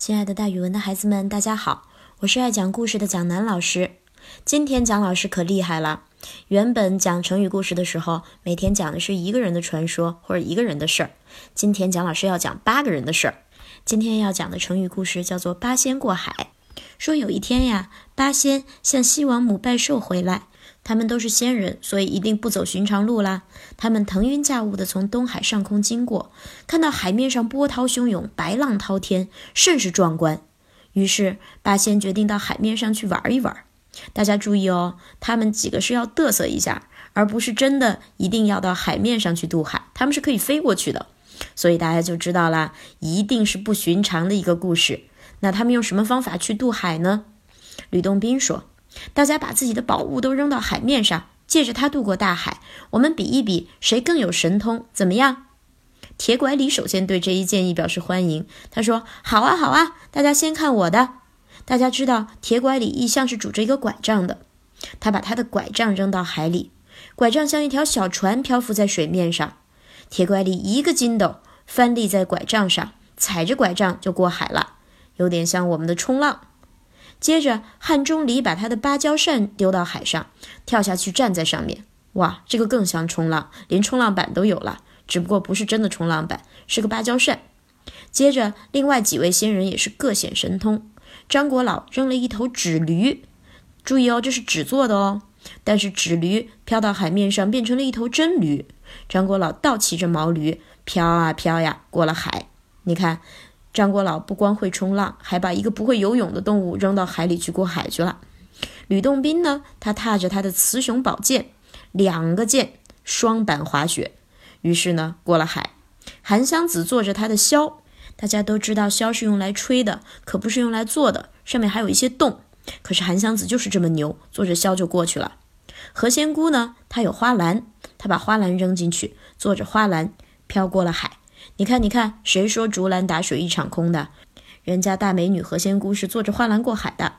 亲爱的，大语文的孩子们，大家好，我是爱讲故事的蒋楠老师。今天蒋老师可厉害了。原本讲成语故事的时候，每天讲的是一个人的传说或者一个人的事儿。今天蒋老师要讲八个人的事儿。今天要讲的成语故事叫做“八仙过海”。说有一天呀，八仙向西王母拜寿回来。他们都是仙人，所以一定不走寻常路啦。他们腾云驾雾地从东海上空经过，看到海面上波涛汹涌，白浪滔天，甚是壮观。于是八仙决定到海面上去玩一玩。大家注意哦，他们几个是要嘚瑟一下，而不是真的一定要到海面上去渡海。他们是可以飞过去的，所以大家就知道啦，一定是不寻常的一个故事。那他们用什么方法去渡海呢？吕洞宾说。大家把自己的宝物都扔到海面上，借着它渡过大海。我们比一比，谁更有神通？怎么样？铁拐李首先对这一建议表示欢迎。他说：“好啊，好啊，大家先看我的。”大家知道，铁拐李一向是拄着一个拐杖的。他把他的拐杖扔到海里，拐杖像一条小船漂浮在水面上。铁拐李一个筋斗翻立在拐杖上，踩着拐杖就过海了，有点像我们的冲浪。接着，汉钟离把他的芭蕉扇丢到海上，跳下去站在上面。哇，这个更像冲浪，连冲浪板都有了，只不过不是真的冲浪板，是个芭蕉扇。接着，另外几位仙人也是各显神通。张国老扔了一头纸驴，注意哦，这是纸做的哦。但是纸驴飘到海面上，变成了一头真驴。张国老倒骑着毛驴，飘啊飘呀，过了海。你看。张国老不光会冲浪，还把一个不会游泳的动物扔到海里去过海去了。吕洞宾呢？他踏着他的雌雄宝剑，两个剑双板滑雪，于是呢过了海。韩湘子坐着他的箫，大家都知道箫是用来吹的，可不是用来做的，上面还有一些洞。可是韩湘子就是这么牛，坐着箫就过去了。何仙姑呢？她有花篮，她把花篮扔进去，坐着花篮飘过了海。你看，你看，谁说竹篮打水一场空的？人家大美女何仙姑是坐着花篮过海的。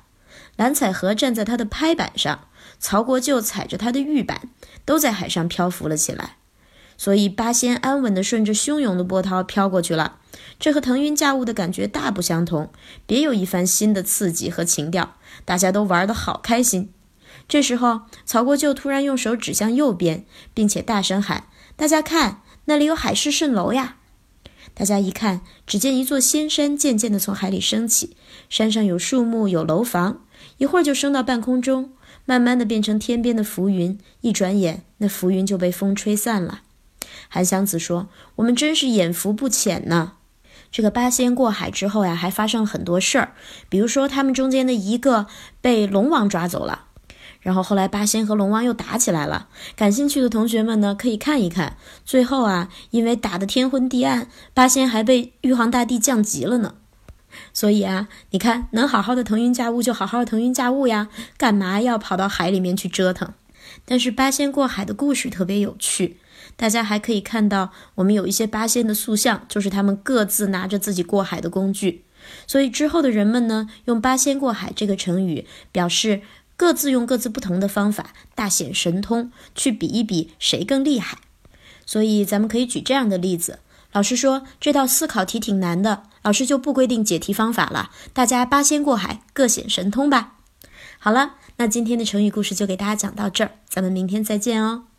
蓝采和站在她的拍板上，曹国舅踩着他的玉板，都在海上漂浮了起来。所以八仙安稳地顺着汹涌的波涛飘过去了。这和腾云驾雾的感觉大不相同，别有一番新的刺激和情调。大家都玩得好开心。这时候，曹国舅突然用手指向右边，并且大声喊：“大家看，那里有海市蜃楼呀！”大家一看，只见一座仙山渐渐地从海里升起，山上有树木，有楼房，一会儿就升到半空中，慢慢的变成天边的浮云。一转眼，那浮云就被风吹散了。韩湘子说：“我们真是眼福不浅呢。”这个八仙过海之后呀，还发生了很多事儿，比如说他们中间的一个被龙王抓走了。然后后来八仙和龙王又打起来了，感兴趣的同学们呢可以看一看。最后啊，因为打得天昏地暗，八仙还被玉皇大帝降级了呢。所以啊，你看能好好的腾云驾雾就好好的腾云驾雾呀，干嘛要跑到海里面去折腾？但是八仙过海的故事特别有趣，大家还可以看到我们有一些八仙的塑像，就是他们各自拿着自己过海的工具。所以之后的人们呢，用八仙过海这个成语表示。各自用各自不同的方法大显神通，去比一比谁更厉害。所以咱们可以举这样的例子：老师说这道思考题挺难的，老师就不规定解题方法了，大家八仙过海，各显神通吧。好了，那今天的成语故事就给大家讲到这儿，咱们明天再见哦。